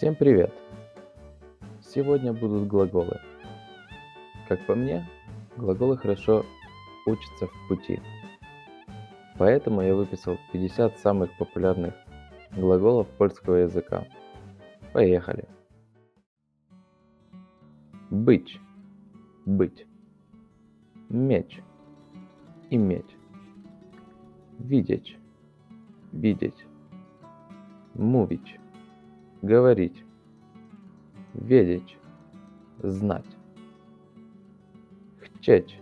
Всем привет! Сегодня будут глаголы. Как по мне, глаголы хорошо учатся в пути. Поэтому я выписал 50 самых популярных глаголов польского языка. Поехали! Быть. Быть. Меч. Иметь. Видеть. Видеть. Мувить говорить, ведеть, знать, chcieć,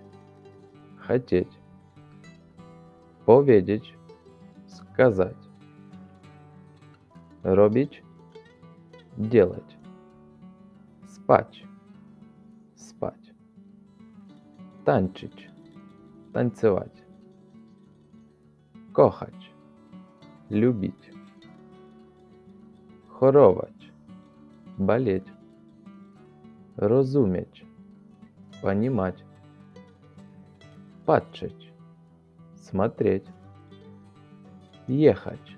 хотеть, powiedzieć, сказать, robić, делать, спать, спать, tańczyć, танцевать, kochać, любить, chorować, болеть, rozumieć, понимать, patrzeć, смотреть, ехать,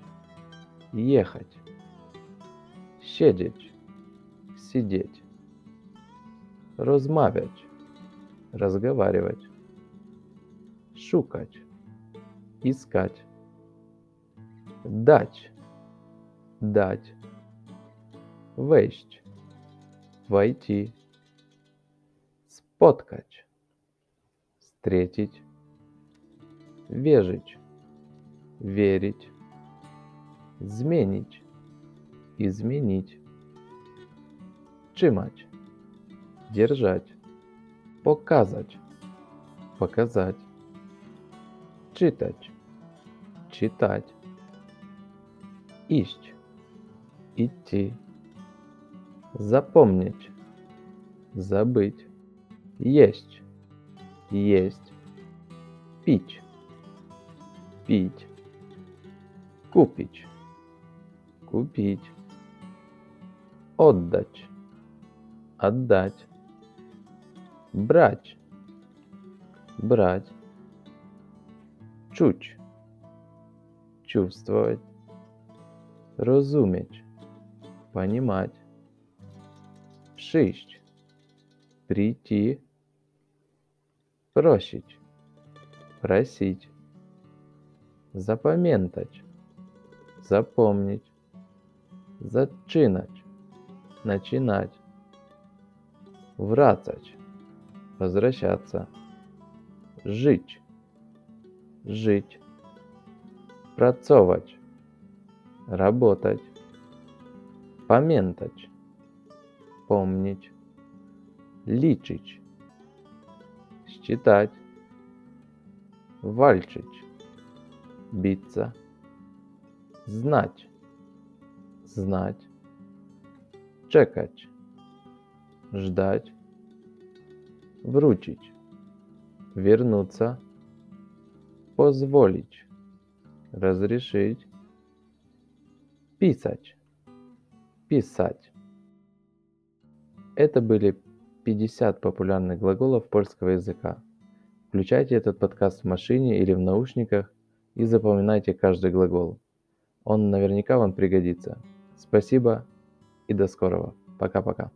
ехать, siedzieć, сидеть, rozmawiać, разговаривать, szukać, искать, дать, дать, wejść, войти, spotkać, встретить, wierzyć, верить, zmienić, изменить, trzymać, держать, показать, показать, czytać, читать, iść, идти запомнить, забыть, есть, есть, пить, пить, купить, купить, отдать, отдать, брать, брать, чуть, чувствовать, разуметь, понимать, przyjść, прийти, просить, просить, запам'ятать, запомнить, зачинать, начинать, врацать, возвращаться, жить, жить, працовать, работать, пам'ятать, помнить, liczyć, считать, walczyć, биться, знать, знать, czekać, ждать, вручить, вернуться, позволить, разрешить, писать, писать. Это были 50 популярных глаголов польского языка. Включайте этот подкаст в машине или в наушниках и запоминайте каждый глагол. Он наверняка вам пригодится. Спасибо и до скорого. Пока-пока.